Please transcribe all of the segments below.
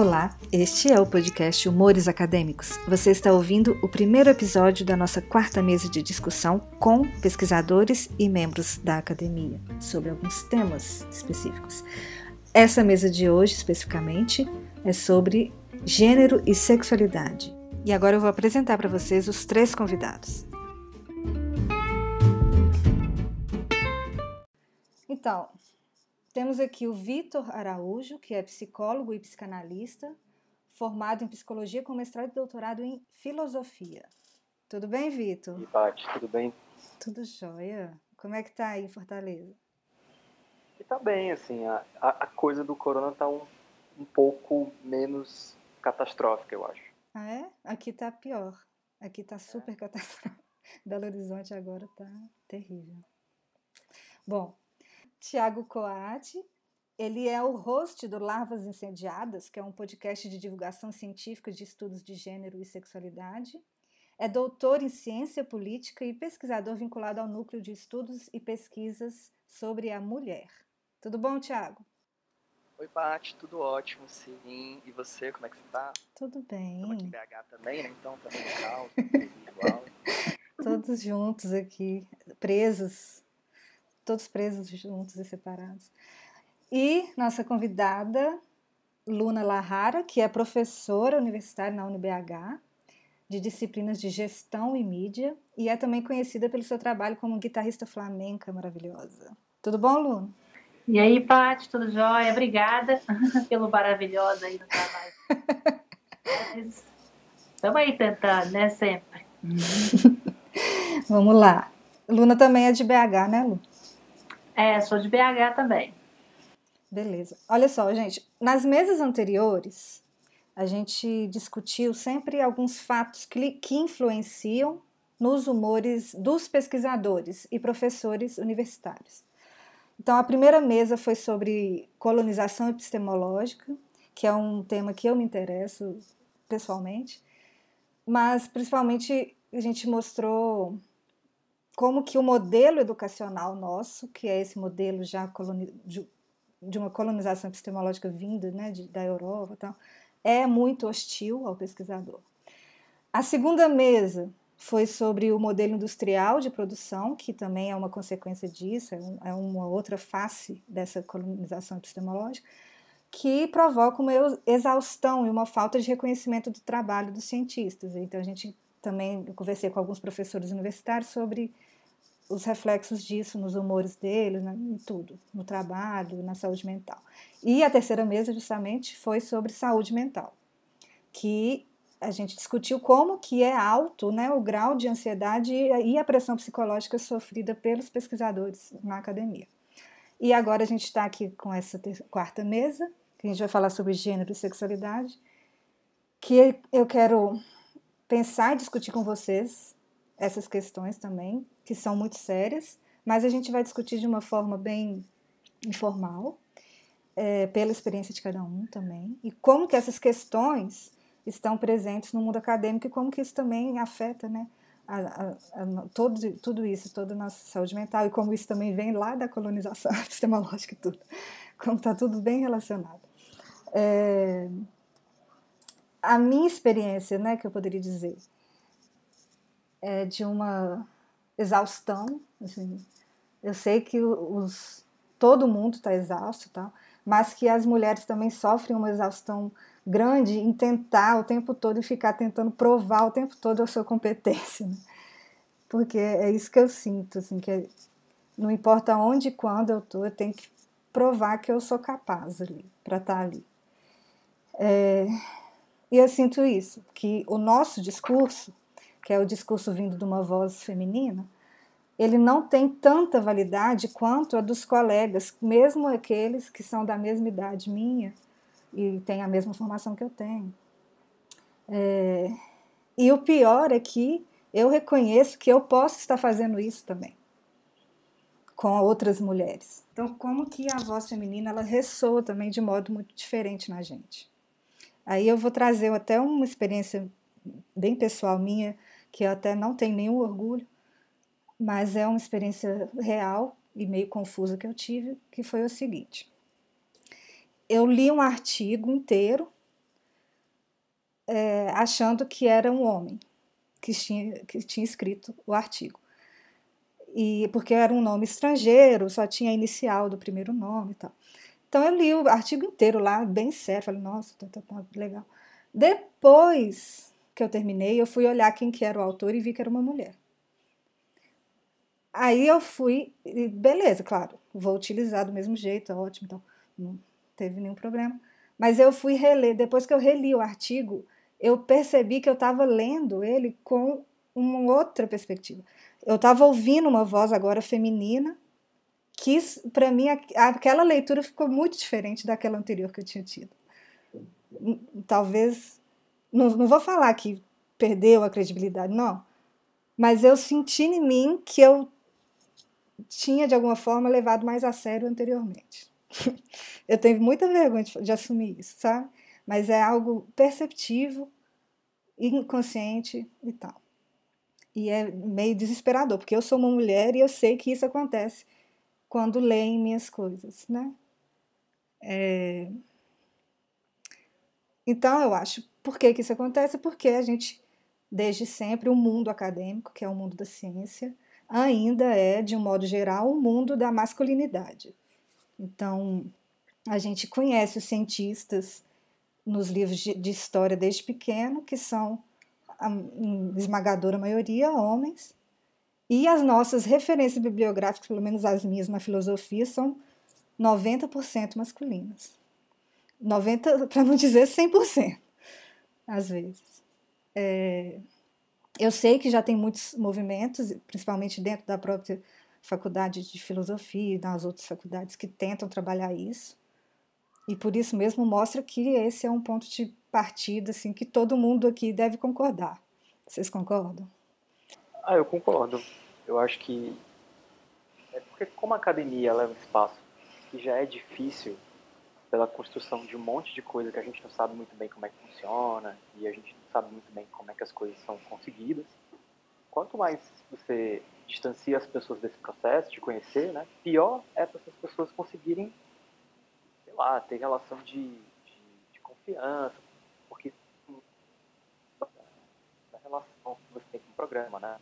Olá, este é o podcast Humores Acadêmicos. Você está ouvindo o primeiro episódio da nossa quarta mesa de discussão com pesquisadores e membros da academia sobre alguns temas específicos. Essa mesa de hoje, especificamente, é sobre gênero e sexualidade. E agora eu vou apresentar para vocês os três convidados. Então, temos aqui o Vitor Araújo, que é psicólogo e psicanalista, formado em psicologia com mestrado e doutorado em filosofia. Tudo bem, Vitor? E Paty, tudo bem? Tudo jóia. Como é que tá aí em Fortaleza? E tá bem, assim, a, a coisa do corona tá um, um pouco menos catastrófica, eu acho. Ah, é? Aqui tá pior. Aqui tá super é. catastrófico. Belo Horizonte agora tá terrível. Bom, Tiago Coati. Ele é o host do Larvas Incendiadas, que é um podcast de divulgação científica de estudos de gênero e sexualidade. É doutor em ciência política e pesquisador vinculado ao núcleo de estudos e pesquisas sobre a mulher. Tudo bom, Tiago? Oi, Paty, tudo ótimo, sim. E você, como é que você tá? Tudo bem. Estamos aqui em BH também, né? Então, também legal, igual. Todos juntos aqui, presos todos presos juntos e separados. E nossa convidada, Luna Lahara, que é professora universitária na UniBH, de disciplinas de gestão e mídia, e é também conhecida pelo seu trabalho como guitarrista flamenca maravilhosa. Tudo bom, Luna? E aí, Paty, tudo jóia? Obrigada pelo maravilhoso aí no trabalho. Estamos aí tentando, né? Sempre. Vamos lá. Luna também é de BH, né, Lu? É, sou de BH também. Beleza. Olha só, gente, nas mesas anteriores, a gente discutiu sempre alguns fatos que, que influenciam nos humores dos pesquisadores e professores universitários. Então, a primeira mesa foi sobre colonização epistemológica, que é um tema que eu me interesso pessoalmente, mas principalmente a gente mostrou como que o modelo educacional nosso, que é esse modelo já coloni de, de, uma colonização epistemológica vinda né, de, da Europa, tal, é muito hostil ao pesquisador. A segunda mesa foi sobre o modelo industrial de produção, que também é uma consequência disso, é, um, é uma outra face dessa colonização epistemológica, que provoca uma exaustão e uma falta de reconhecimento do trabalho dos cientistas. Então, a gente também conversei com alguns professores universitários sobre os reflexos disso nos humores deles, né, em tudo, no trabalho, na saúde mental. E a terceira mesa, justamente, foi sobre saúde mental, que a gente discutiu como que é alto né, o grau de ansiedade e a pressão psicológica sofrida pelos pesquisadores na academia. E agora a gente está aqui com essa quarta mesa, que a gente vai falar sobre gênero e sexualidade, que eu quero pensar e discutir com vocês essas questões também, que são muito sérias, mas a gente vai discutir de uma forma bem informal, é, pela experiência de cada um também, e como que essas questões estão presentes no mundo acadêmico e como que isso também afeta, né, a, a, a, todo, tudo isso, toda a nossa saúde mental, e como isso também vem lá da colonização epistemológica e tudo, como está tudo bem relacionado. É, a minha experiência, né, que eu poderia dizer, é, de uma exaustão. Assim. Eu sei que os, todo mundo está exausto, tá? mas que as mulheres também sofrem uma exaustão grande em tentar o tempo todo e ficar tentando provar o tempo todo a sua competência. Né? Porque é isso que eu sinto, assim, que não importa onde e quando eu estou, eu tenho que provar que eu sou capaz ali, para estar tá ali. É, e eu sinto isso, que o nosso discurso que é o discurso vindo de uma voz feminina, ele não tem tanta validade quanto a dos colegas, mesmo aqueles que são da mesma idade minha e têm a mesma formação que eu tenho. É, e o pior é que eu reconheço que eu posso estar fazendo isso também com outras mulheres. Então, como que a voz feminina ela ressoa também de modo muito diferente na gente. Aí eu vou trazer até uma experiência bem pessoal minha que eu até não tenho nenhum orgulho, mas é uma experiência real e meio confusa que eu tive, que foi o seguinte. Eu li um artigo inteiro é, achando que era um homem que tinha, que tinha escrito o artigo. E porque era um nome estrangeiro, só tinha a inicial do primeiro nome e tal. Então eu li o artigo inteiro lá, bem sério, falei, nossa, tá, tá, legal. Depois que eu terminei, eu fui olhar quem que era o autor e vi que era uma mulher. Aí eu fui, beleza, claro, vou utilizar do mesmo jeito, ótimo, então não teve nenhum problema. Mas eu fui reler, depois que eu reli o artigo, eu percebi que eu estava lendo ele com uma outra perspectiva. Eu estava ouvindo uma voz agora feminina, que para mim aquela leitura ficou muito diferente daquela anterior que eu tinha tido. Talvez, não, não vou falar que perdeu a credibilidade, não, mas eu senti em mim que eu tinha de alguma forma levado mais a sério anteriormente. eu tenho muita vergonha de, de assumir isso, sabe? Mas é algo perceptivo, inconsciente e tal. E é meio desesperador, porque eu sou uma mulher e eu sei que isso acontece quando leem minhas coisas, né? É... Então, eu acho, por que, que isso acontece? Porque a gente, desde sempre, o mundo acadêmico, que é o mundo da ciência, ainda é, de um modo geral, o mundo da masculinidade. Então, a gente conhece os cientistas nos livros de, história desde pequeno, que são a esmagadora maioria homens, e as nossas referências bibliográficas, pelo menos as minhas na filosofia, são 90% masculinas. 90, para não dizer 100%, às vezes. É, eu sei que já tem muitos movimentos, principalmente dentro da própria faculdade de filosofia e nas outras faculdades que tentam trabalhar isso. E por isso mesmo mostra que esse é um ponto de partida assim que todo mundo aqui deve concordar. Vocês concordam? Ah, eu concordo. Eu acho que é porque como a academia ela é um espaço que já é difícil pela construção de um monte de coisa que a gente não sabe muito bem como é que funciona e a gente não sabe muito bem como é que as coisas são conseguidas. Quanto mais você distancia as pessoas desse processo de conhecer, né, pior é para essas pessoas conseguirem, sei lá, ter relação de, de, de confiança, porque a relação que você tem com o programa, né?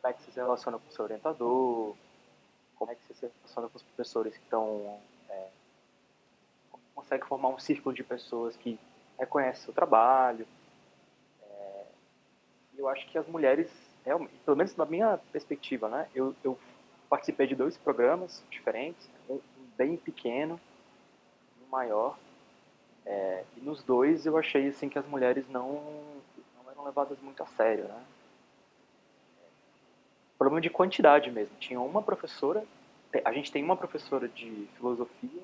Como é que você se relaciona com o seu orientador, como é que você se relaciona com os professores que estão. É, consegue formar um círculo de pessoas que reconhecem o seu trabalho. É, eu acho que as mulheres, pelo menos na minha perspectiva, né, eu, eu participei de dois programas diferentes, um bem pequeno, um maior. É, e nos dois eu achei assim que as mulheres não, não eram levadas muito a sério, né? Problema de quantidade mesmo. Tinha uma professora, a gente tem uma professora de filosofia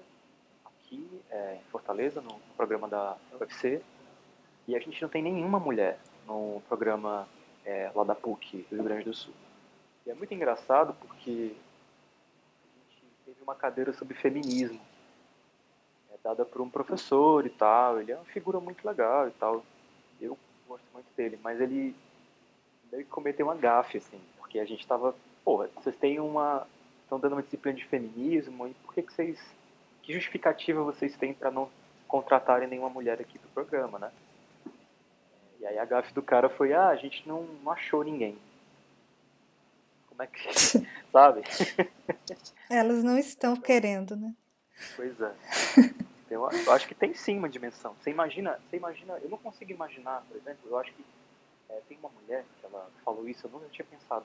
aqui é, em Fortaleza, no, no, programa da UFC, e a gente não tem nenhuma mulher no programa é, lá da PUC, do Rio Grande do Sul. E é muito engraçado porque a gente teve uma cadeira sobre feminismo, é, dada por um professor e tal. Ele é uma figura muito legal e tal. Eu gosto muito dele, mas ele meio que cometeu uma gafe, assim porque a gente estava, pô, vocês têm uma, estão dando uma disciplina de feminismo, e por que, que vocês, que justificativa vocês têm para não contratarem nenhuma mulher aqui pro programa, né? E aí a gafe do cara foi, ah, a gente não, não achou ninguém. Como é que, sabe? Elas não estão querendo, né? Pois é. Eu, eu acho que tem sim uma dimensão. Você imagina, você imagina, eu não consigo imaginar, por exemplo, eu acho que é, tem uma mulher que ela falou isso, eu nunca tinha pensado.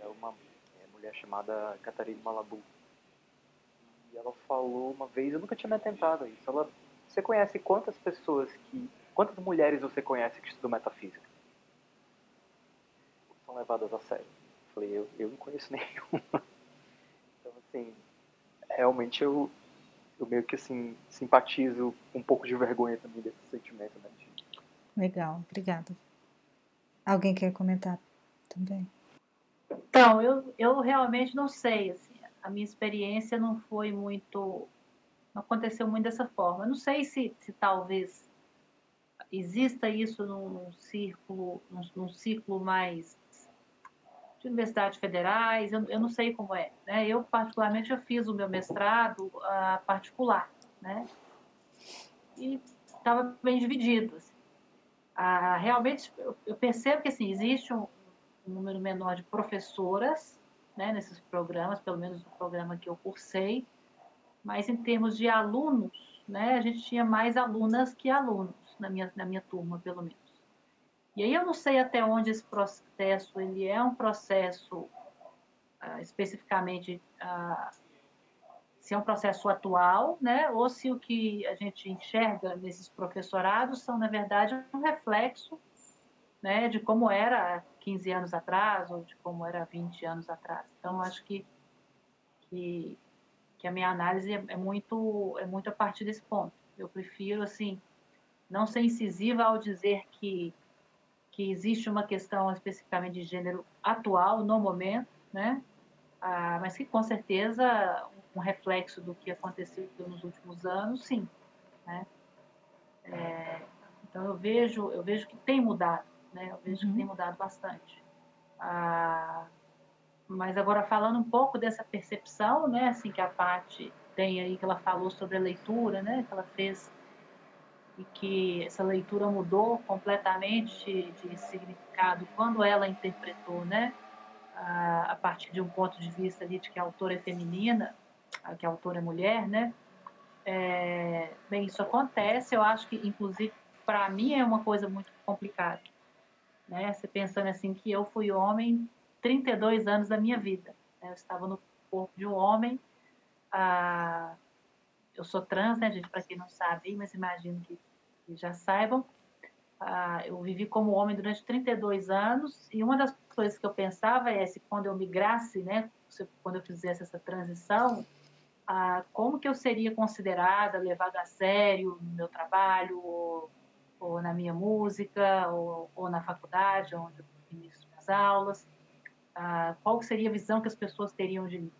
É uma é, mulher chamada Catarina Malabu. E ela falou uma vez, eu nunca tinha me atentado a isso. Ela, você conhece quantas pessoas que. Quantas mulheres você conhece que estudam metafísica? São levadas a sério. Eu falei, eu, eu não conheço nenhuma. Então, assim, realmente eu, eu meio que assim, simpatizo um pouco de vergonha também desse sentimento, né? Legal, obrigada. Alguém quer comentar também? Então, eu, eu realmente não sei. Assim, a minha experiência não foi muito. Não aconteceu muito dessa forma. Eu não sei se, se talvez exista isso num, num círculo, num, num, círculo mais de universidades federais, eu, eu não sei como é. Né? Eu, particularmente, eu fiz o meu mestrado uh, particular, né? E estava bem dividido. Assim Ah, realmente, eu percebo que assim, existe um, um número menor de professoras né, nesses programas, pelo menos no programa que eu cursei, mas em termos de alunos, né, a gente tinha mais alunas que alunos na minha, na minha turma, pelo menos. E aí eu não sei até onde esse processo ele é um processo ah, especificamente ah, se é um processo atual, né, ou se o que a gente enxerga nesses professorados são, na verdade, um reflexo né, de como era 15 anos atrás ou de como era 20 anos atrás. Então, acho que, que, que a minha análise é, é, muito, é muito a partir desse ponto. Eu prefiro, assim, não ser incisiva ao dizer que, que existe uma questão especificamente de gênero atual, no momento, né? Ah, mas que com certeza um reflexo do que aconteceu nos últimos anos, sim. Né? É, então eu vejo, eu vejo que tem mudado, né? Eu vejo uhum. que tem mudado bastante. Ah, mas agora falando um pouco dessa percepção, né? Assim que a parte tem aí que ela falou sobre a leitura, né? Que ela fez e que essa leitura mudou completamente de significado quando ela interpretou, né? A, a partir de um ponto de vista ali de que a autora é feminina, que a autora é mulher, né? É, bem, isso acontece, eu acho que, inclusive, para mim é uma coisa muito complicada né? Você pensando assim que eu fui homem 32 anos da minha vida. Né? Eu estava no corpo de um homem. Ah, eu sou trans, né, gente? Para quem não sabe, mas imagino que, que já saibam. Ah, eu vivi como homem durante 32 anos e uma das coisas que eu pensava é se quando eu migrasse, né, quando eu fizesse essa transição, ah, como que eu seria considerada, levada a sério no meu trabalho, ou ou na minha música, ou, ou na faculdade, onde eu ministro minhas aulas, ah, qual seria a visão que as pessoas teriam de mim,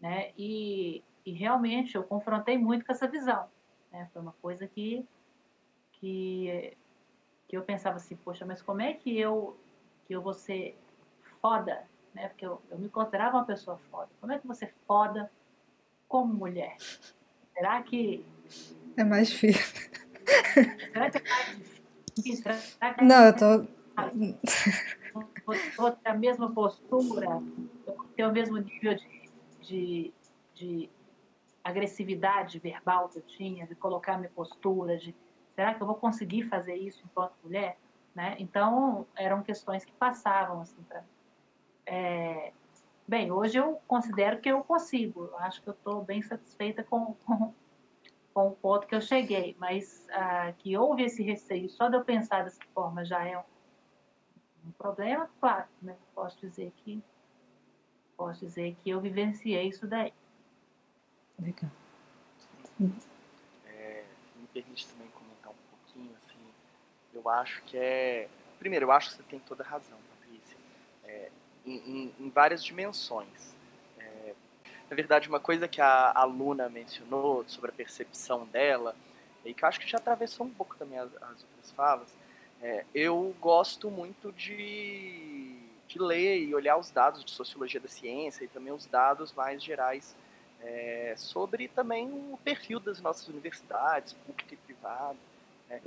né? E, e realmente eu confrontei muito com essa visão, né? Foi uma coisa que que que eu pensava assim, poxa, mas como é que eu que eu vou ser foda, né? Porque eu, eu me considerava uma pessoa foda. Como é que você foda como mulher? Será que é mais difícil? Não, eu tô. A mesma postura, ter o mesmo nível de, de, de agressividade verbal que eu tinha, de colocar minha postura, de será que eu vou conseguir fazer isso enquanto mulher? Né? Então, eram questões que passavam assim para é, Bem, hoje eu considero que eu consigo. Acho que eu estou bem satisfeita com, com, com o ponto que eu cheguei, mas ah, que houve esse receio só de eu pensar dessa forma já é um, um problema, claro, né? Posso dizer que posso dizer que eu vivenciei isso daí. Legal. É, me permite também comentar um pouquinho, assim, eu acho que é... Primeiro, eu acho que você tem toda a razão, Patrícia, é, em, em, em várias dimensões. Na verdade, uma coisa que a aluna mencionou sobre a percepção dela, e que eu acho que já atravessou um pouco também as, as outras falas, é, eu gosto muito de, de ler e olhar os dados de sociologia da ciência e também os dados mais gerais é, sobre também o perfil das nossas universidades, pública e privada. Né?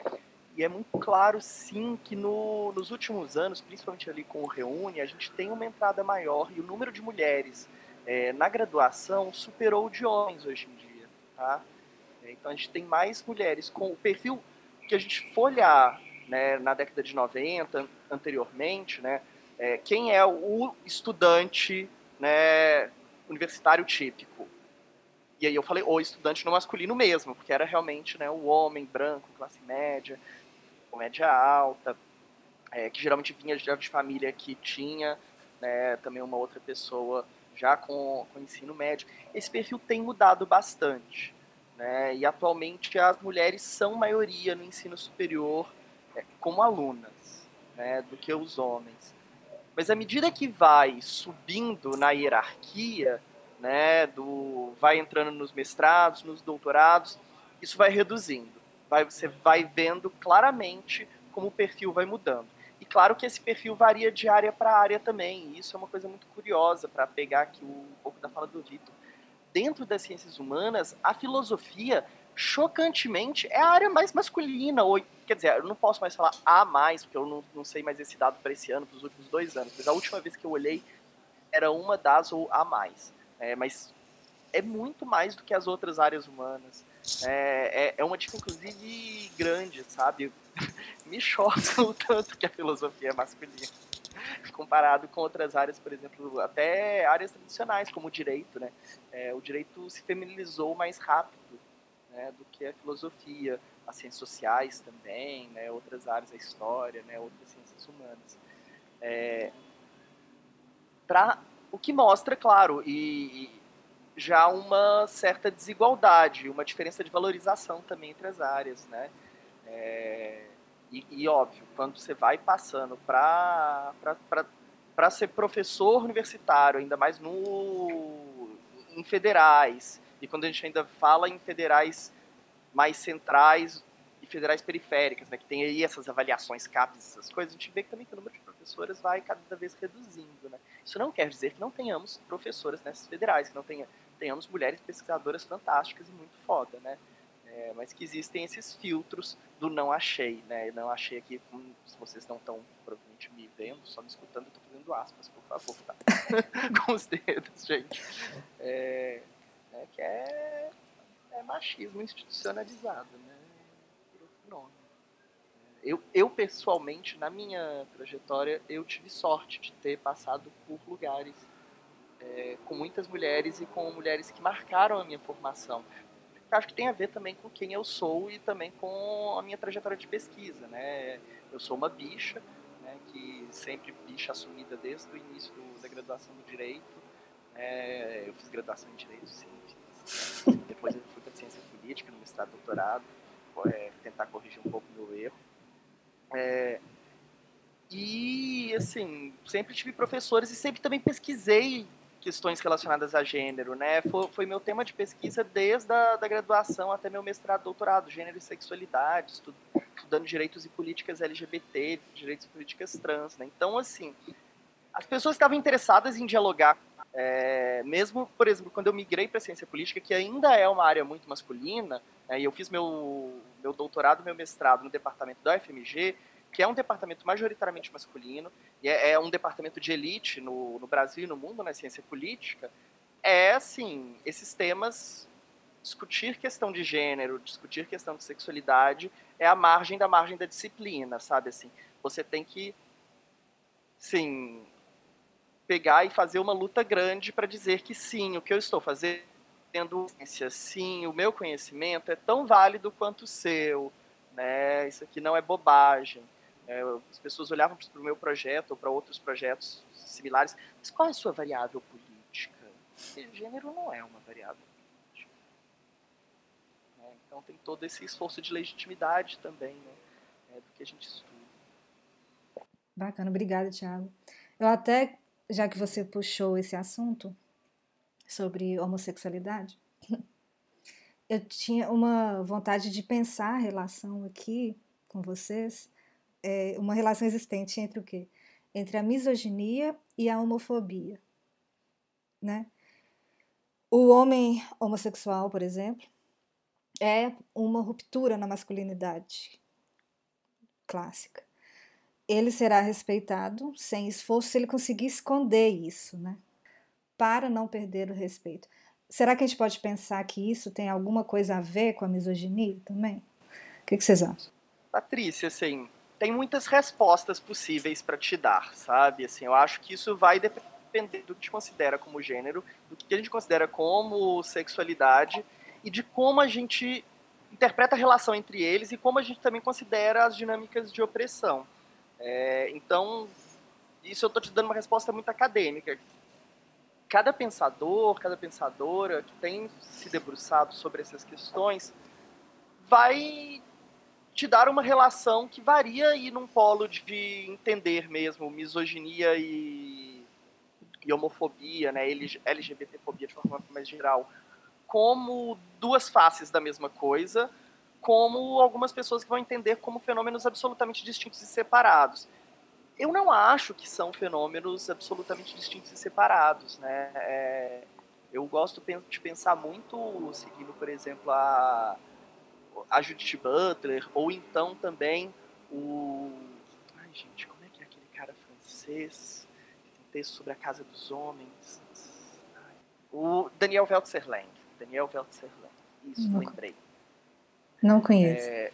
E é muito claro, sim, que no, nos últimos anos, principalmente ali com o Reúne, a gente tem uma entrada maior e o número de mulheres é, na graduação superou o de homens hoje em dia. Tá? Então a gente tem mais mulheres com o perfil que a gente for olhar né, na década de 90, anteriormente, né, é, quem é o estudante né, universitário típico. E aí eu falei o estudante no masculino mesmo, porque era realmente né, o homem branco, classe média, média alta, é, que geralmente vinha de família que tinha né, também uma outra pessoa já com, com o ensino médio, esse perfil tem mudado bastante. Né? E atualmente as mulheres são maioria no ensino superior é, como alunas né, do que os homens. Mas à medida que vai subindo na hierarquia, né, do, vai entrando nos mestrados, nos doutorados, isso vai reduzindo. Vai, você vai vendo claramente como o perfil vai mudando. E claro que esse perfil varia de área para área também, isso é uma coisa muito curiosa para pegar aqui um pouco da fala do Vitor. Dentro das ciências humanas, a filosofia chocantemente, é a área mais masculina, ou quer dizer, eu não posso mais falar a mais, porque eu não, não sei mais esse dado para esse ano, para os últimos dois anos, mas a última vez que eu olhei era uma das ou a mais. É, mas é muito mais do que as outras áreas humanas. É, é, é uma diferença, inclusive, grande, sabe? Me choca o tanto que a filosofia é masculina. Comparado com outras áreas, por exemplo, até áreas tradicionais, como o direito, né? É, o direito se feminilizou mais rápido né, do que a filosofia, as ciências sociais também, né, outras áreas, a história, né, outras ciências humanas. É, pra, o que mostra, claro, e, e já uma certa desigualdade, uma diferença de valorização também entre as áreas, né? É, e, e, óbvio, quando você vai passando para ser professor universitário, ainda mais no, em federais, e quando a gente ainda fala em federais mais centrais e federais periféricas, né, que tem aí essas avaliações CAPES, essas coisas, a gente vê que também que o número de professoras vai cada vez reduzindo. Né? Isso não quer dizer que não tenhamos professoras nessas federais, que não tenha, tenhamos mulheres pesquisadoras fantásticas e muito foda, né? É, mas que existem esses filtros do não achei, né? Não achei aqui, se vocês não estão provavelmente me vendo, só me escutando, eu fazendo aspas, por favor, tá? Com os dedos, gente. É, é, que é, é machismo institucionalizado, né? Por outro nome. Eu, eu, pessoalmente, na minha trajetória, eu tive sorte de ter passado por lugares é, com muitas mulheres e com mulheres que marcaram a minha formação. Eu acho que tem a ver também com quem eu sou e também com a minha trajetória de pesquisa, né? Eu sou uma bicha, né, que sempre bicha assumida desde o início do, da graduação do direito. É, eu fiz graduação em direito, sim. Depois eu fui para ciência política no mestrado doutorado, é, tentar corrigir um pouco meu erro. É, e, assim, sempre tive professores e sempre também pesquisei questões relacionadas a gênero, né? Foi, foi meu tema de pesquisa desde a da graduação até meu mestrado, doutorado, gênero e sexualidade, estudando direitos e políticas LGBT, direitos e políticas trans, né? Então, assim, as pessoas estavam interessadas em dialogar, é, mesmo, por exemplo, quando eu migrei para ciência política, que ainda é uma área muito masculina, né, e eu fiz meu, meu doutorado, meu mestrado no departamento da UFMG, que é um departamento majoritariamente masculino, e é, é um departamento de elite no, no Brasil e no mundo, na né, ciência política, é, assim, esses temas, discutir questão de gênero, discutir questão de sexualidade, é a margem da margem da disciplina, sabe, assim, você tem que, sim, pegar e fazer uma luta grande para dizer que sim, o que eu estou fazendo, sim, o meu conhecimento é tão válido quanto o seu, né, isso aqui não é bobagem, as pessoas olhavam para o meu projeto ou para outros projetos similares, mas qual é a sua variável política? Porque gênero não é uma variável política. É, então tem todo esse esforço de legitimidade também né, é, do que a gente estuda. Bacana, obrigada, Thiago. Eu até, já que você puxou esse assunto sobre homossexualidade, eu tinha uma vontade de pensar a relação aqui com vocês é, uma relação existente entre o quê? Entre a misoginia e a homofobia, né? O homem homossexual, por exemplo, é uma ruptura na masculinidade clássica. Ele será respeitado sem esforço se ele conseguir esconder isso, né? Para não perder o respeito. Será que a gente pode pensar que isso tem alguma coisa a ver com a misoginia também? O que, que vocês acham? Patrícia, assim, tem muitas respostas possíveis para te dar, sabe? Assim, eu acho que isso vai depender do que gente considera como gênero, do que a gente considera como sexualidade e de como a gente interpreta a relação entre eles e como a gente também considera as dinâmicas de opressão. É, então, isso eu estou te dando uma resposta muito acadêmica. Cada pensador, cada pensadora que tem se debruçado sobre essas questões vai te dar uma relação que varia aí num polo de entender mesmo misoginia e, e homofobia, né, LGBTfobia de forma mais geral, como duas faces da mesma coisa, como algumas pessoas que vão entender como fenômenos absolutamente distintos e separados. Eu não acho que são fenômenos absolutamente distintos e separados, né? É, eu gosto de pensar muito, seguindo, por exemplo, a, a Judith Butler, ou então também o. Ai, gente, como é que é aquele cara francês que tem texto sobre a Casa dos Homens? O Daniel Weltzerlang. Daniel Weltzerlang. Isso, Não. lembrei. Não conheço. É,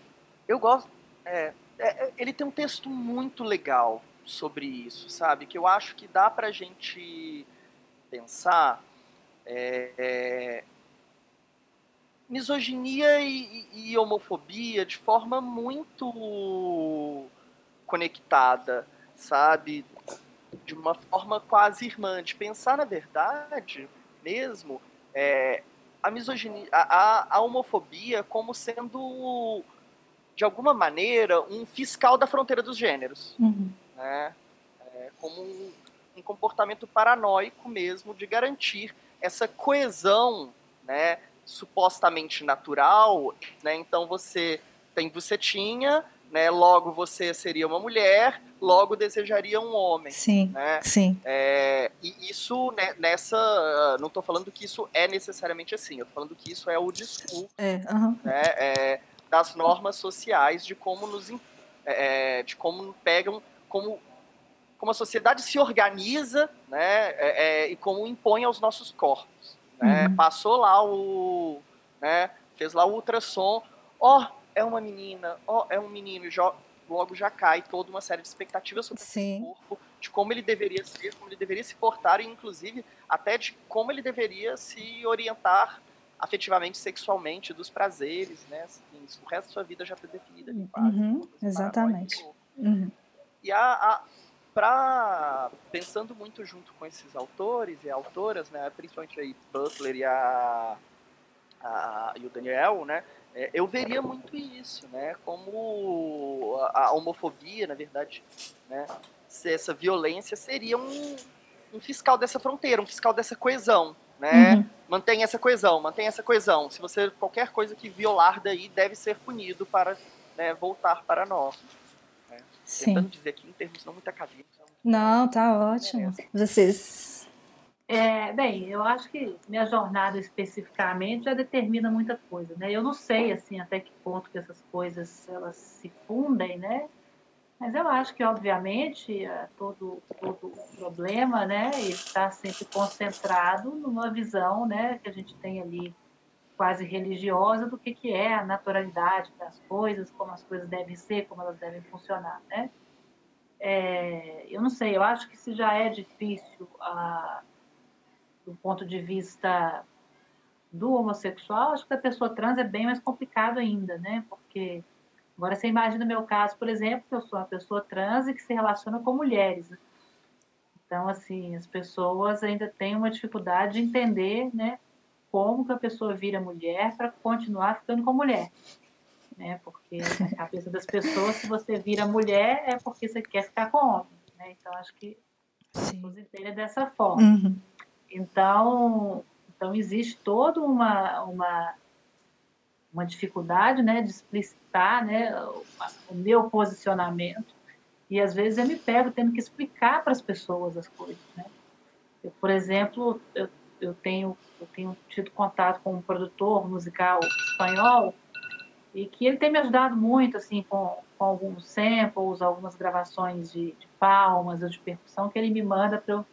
eu gosto. É, é, é, ele tem um texto muito legal sobre isso, sabe? Que eu acho que dá pra gente pensar é, é, misoginia e, e, homofobia de forma muito conectada, sabe? De uma forma quase irmã, de pensar na verdade mesmo é, a misoginia, a, a homofobia como sendo de alguma maneira um fiscal da fronteira dos gêneros, uhum. né? É, como um, um comportamento paranoico mesmo de garantir essa coesão, né, supostamente natural, né? Então você tem bucetinha, né? Logo você seria uma mulher, logo desejaria um homem. Sim. Né? Sim. É, e isso né, nessa, não estou falando que isso é necessariamente assim. Eu estou falando que isso é o discurso, é, né? É, das normas sociais de como nos, é, de como pegam, como como a sociedade se organiza, né? É, é, e como impõe aos nossos corpos. Né? Uhum. Passou lá o. Né? Fez lá o ultrassom. Ó, oh, é uma menina, ó, oh, é um menino. Já, logo já cai toda uma série de expectativas sobre Sim. o corpo, de como ele deveria ser, como ele deveria se portar, e inclusive até de como ele deveria se orientar afetivamente, sexualmente, dos prazeres, né? Assim, o resto da sua vida já está definida. Uhum, exatamente. Uhum. E a, a para pensando muito junto com esses autores e autoras, né, principalmente aí Butler e a, a e o Daniel, né, é, eu veria muito isso, né, como a, a homofobia, na verdade, né, essa violência seria um, um, fiscal dessa fronteira, um fiscal dessa coesão, né, uhum. mantém essa coesão, mantém essa coesão. Se você qualquer coisa que violar daí deve ser punido para né, voltar para nós. Sim. Tentando dizer aqui em termos não muito acadêmicos. Não, tá ótimo. Vocês. É, bem, eu acho que minha jornada especificamente já determina muita coisa, né? Eu não sei assim até que ponto que essas coisas elas se fundem, né? Mas eu acho que obviamente é, todo todo problema, né, está sempre concentrado numa visão, né, que a gente tem ali quase religiosa do que, que é a naturalidade das coisas, como as coisas devem ser, como elas devem funcionar, né? É, eu não sei, eu acho que se já é difícil a, do ponto de vista do homossexual, acho que a pessoa trans é bem mais complicado ainda, né? Porque agora você imagina o meu caso, por exemplo, que eu sou uma pessoa trans e que se relaciona com mulheres. Né? Então, assim, as pessoas ainda têm uma dificuldade de entender, né? Como que a pessoa vira mulher para continuar ficando com mulher. Né? Porque na cabeça das pessoas, se você vira mulher, é porque você quer ficar com homem. Né? Então, acho que Sim. os entendem dessa forma. Uhum. Então, então, existe toda uma, uma, uma dificuldade né, de explicitar né, o, o meu posicionamento. E, às vezes, eu me pego tendo que explicar para as pessoas as coisas. Né? Eu, por exemplo, eu eu tenho, eu tenho tido contato com um produtor musical espanhol e que ele tem me ajudado muito assim com, com alguns samples, algumas gravações de, de palmas ou de percussão que ele me manda para eu,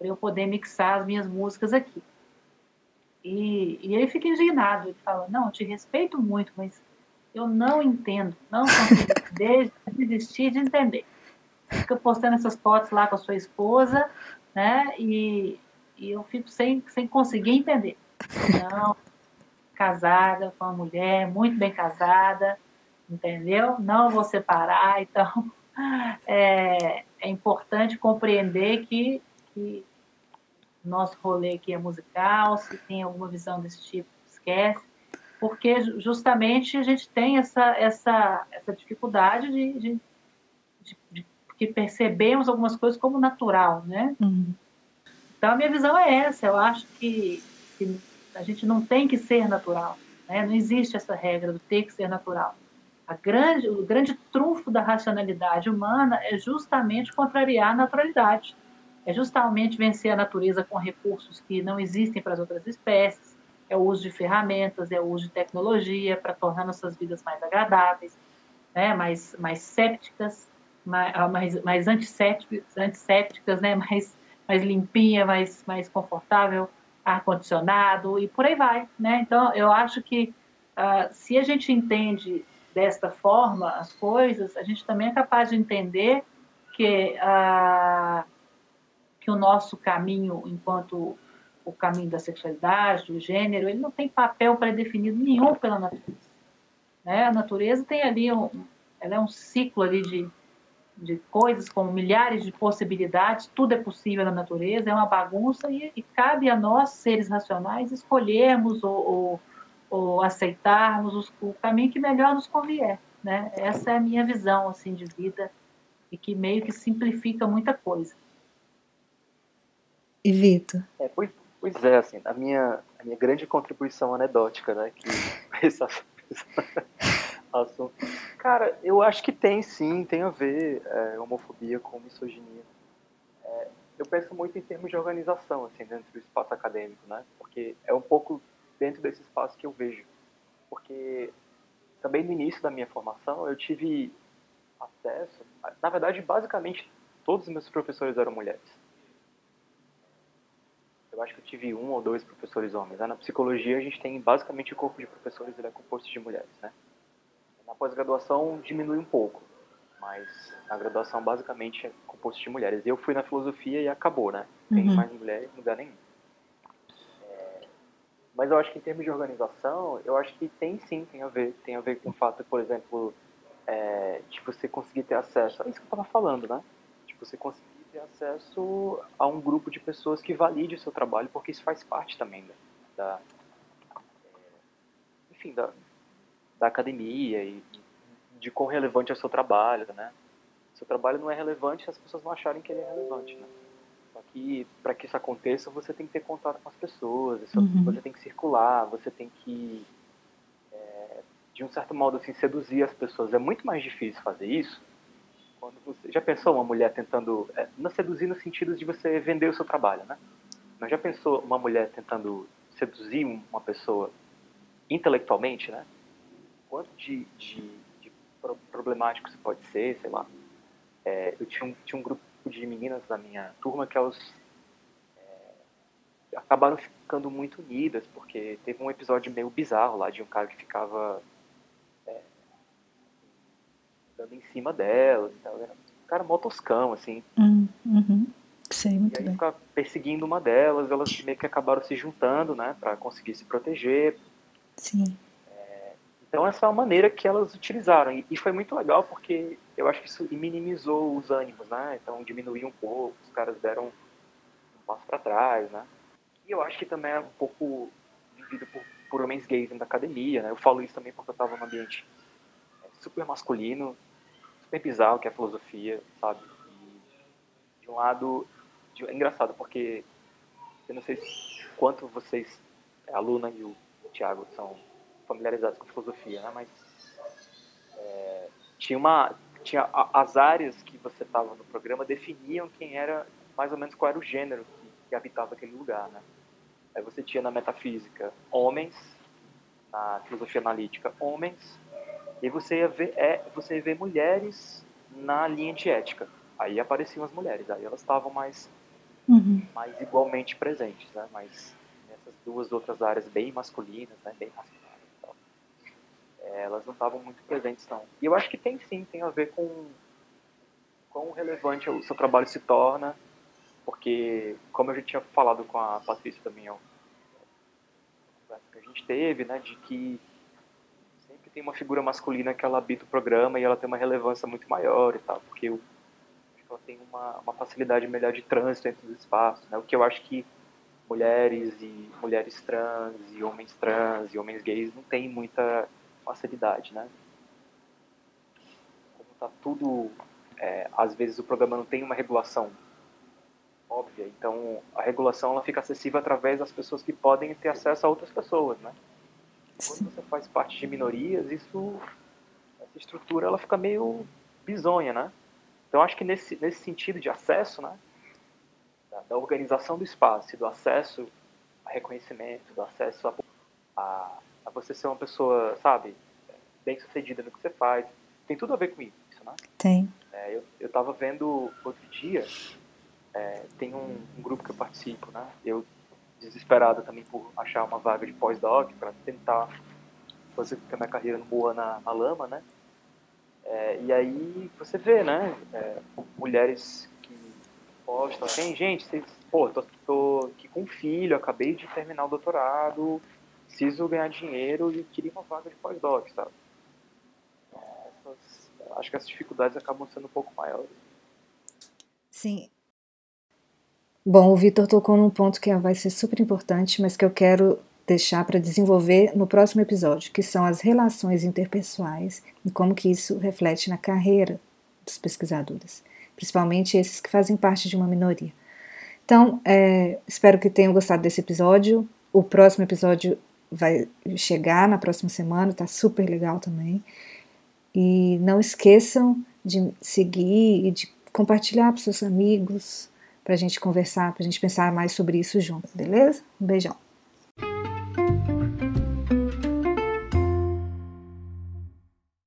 eu poder mixar as minhas músicas aqui. E, e ele fica indignado, ele fala, não, eu te respeito muito, mas eu não entendo, não consigo desistir de entender. Fica postando essas fotos lá com a sua esposa, né, e e eu fico sem, sem conseguir entender. Não, casada com uma mulher, muito bem casada, entendeu? Não vou separar, então é, é importante compreender que, que nosso rolê aqui é musical, se tem alguma visão desse tipo, esquece, porque justamente a gente tem essa, essa, essa dificuldade de, de, de, de que percebemos algumas coisas como natural, né? Uhum. Então, a minha visão é essa. Eu acho que, que a gente não tem que ser natural. Né? Não existe essa regra do ter que ser natural. Grande, o grande trunfo da racionalidade humana é justamente contrariar a naturalidade. É justamente vencer a natureza com recursos que não existem para as outras espécies. é o uso de ferramentas, é o uso de tecnologia para tornar nossas vidas mais agradáveis, né, mais, mais sépticas, mais, ah, mais, mais antissépticas, antissépticas né, mais, mais limpinha, mais, mais confortável, ar-condicionado e por aí vai. Né? Então, eu acho que uh, se a gente entende desta forma as coisas, a gente também é capaz de entender que, uh, que o nosso caminho enquanto o caminho da sexualidade, do gênero, ele não tem papel pré-definido nenhum pela natureza. Né? A natureza tem ali um, ela é um ciclo ali de, de coisas com milhares de possibilidades, tudo é possível na natureza, é uma bagunça e, e cabe a nós, seres racionais, escolhermos ou, ou, ou aceitarmos os, o caminho que melhor nos convier. Né? Essa é a minha visão assim de vida e que meio que simplifica muita coisa. E Vitor? É, pois, Pois é, assim, a minha, a minha grande contribuição anedótica, né, que esse Cara, eu acho que tem sim, tem a ver é, homofobia com misoginia. É, eu penso muito em termos de organização, assim, dentro do espaço acadêmico, né, porque é um pouco dentro desse espaço que eu vejo. Porque também no início da minha formação eu tive acesso, na verdade, basicamente todos os meus professores eram mulheres eu acho que eu tive um ou dois professores homens. Né? Na psicologia, a gente tem basicamente o corpo de professores ele é composto de mulheres. Né? Na pós-graduação, diminui um pouco, mas na graduação, basicamente, é composto de mulheres. Eu fui na filosofia e acabou, né? Tem uhum. mais mulheres em lugar nenhum. É... Mas eu acho que em termos de organização, eu acho que tem sim, tem a ver. Tem a ver com o fato, por exemplo, é, de você conseguir ter acesso. É isso que eu estava falando, né? De você conseguir ter acesso a um grupo de pessoas que valide o seu trabalho, porque isso faz parte também da, da enfim, da, da academia e de quão relevante é o seu trabalho, né? Seu trabalho não é relevante se as pessoas não acharem que ele é relevante, né? Só que para que isso aconteça, você tem que ter contato com as pessoas, uhum. você tem que circular, você tem que é, de um certo modo assim seduzir as pessoas. É muito mais difícil fazer isso quando você já pensou uma mulher tentando é, não seduzir no sentido de você vender o seu trabalho, né? Mas já pensou uma mulher tentando seduzir uma pessoa intelectualmente, né? Quanto de, de, de problemático isso pode ser, sei lá. É, eu tinha um, tinha um grupo de meninas da minha turma que elas é, acabaram ficando muito unidas, porque teve um episódio meio bizarro lá de um cara que ficava dando em cima delas e tal. Era um cara mó toscão, assim. Uhum, uhum. Sei muito e aí bem. ficava perseguindo uma delas, elas meio que acabaram se juntando, né, para conseguir se proteger. Sim. Então essa é uma maneira que elas utilizaram e, foi muito legal porque eu acho que isso minimizou os ânimos, né? Então diminuiu um pouco, os caras deram um passo para trás, né? E eu acho que também é um pouco vivido por, por homens gays da academia, né? Eu falo isso também porque eu estava num ambiente é, super masculino, super bizarro que é a filosofia, sabe? E, de um lado, de, é engraçado porque eu não sei quanto vocês, a Luna e o Thiago, são familiarizados com filosofia, né? Mas é, tinha uma, tinha as áreas que você estava no programa definiam quem era mais ou menos qual era o gênero que, que habitava aquele lugar, né? Aí você tinha na metafísica homens, na filosofia analítica homens, e você ia ver, é, você ia ver mulheres na linha de ética. Aí apareciam as mulheres, aí elas estavam mais, uhum. mais igualmente presentes, né? Mas nessas duas outras áreas bem masculinas, né? Bem masculinas é, elas não estavam muito presentes, não. E eu acho que tem sim, tem a ver com quão relevante o seu trabalho se torna, porque, como eu já tinha falado com a Patrícia também, ó, que a gente teve, né, de que tem uma figura masculina que ela habita o programa e ela tem uma relevância muito maior e tal, porque eu, ela tem uma, uma facilidade melhor de trânsito dentro do espaço, né? O que eu acho que mulheres e mulheres trans e homens trans e homens gays não têm muita facilidade, né? Como tá tudo, é, às vezes o programa não tem uma regulação óbvia, então a regulação ela fica acessível através das pessoas que podem ter acesso a outras pessoas, né? Quando você faz parte de minorias, isso, essa estrutura ela fica meio bizonha, né? Então acho que nesse, nesse sentido de acesso, né? Da, da organização do espaço, do acesso a reconhecimento, do acesso a a, a você ser uma pessoa, sabe, bem sucedida no que você faz. Tem tudo a ver com isso, né? Tem. É, eu, eu tava vendo outro dia, é, tem um, um, grupo que eu participo, né? Eu desesperado também por achar uma vaga de pós-doc para tentar fazer com que a minha carreira não morra na, na lama, né? É, e aí você vê, né? É, mulheres que postam, tem gente, vocês, pô, tô, tô aqui com um filho, acabei de terminar o doutorado, preciso ganhar dinheiro e queria uma vaga de pós-doc, sabe? Essas, acho que essas dificuldades acabam sendo um pouco maiores. Sim. Bom, o Vitor tocou num ponto que vai ser super importante, mas que eu quero deixar para desenvolver no próximo episódio, que são as relações interpessoais e como que isso reflete na carreira dos pesquisadores, principalmente esses que fazem parte de uma minoria. Então, é, espero que tenham gostado desse episódio. O próximo episódio vai chegar na próxima semana, tá super legal também. E não esqueçam de seguir e de compartilhar para seus amigos, para a gente conversar, para a gente pensar mais sobre isso junto, beleza? Um beijão.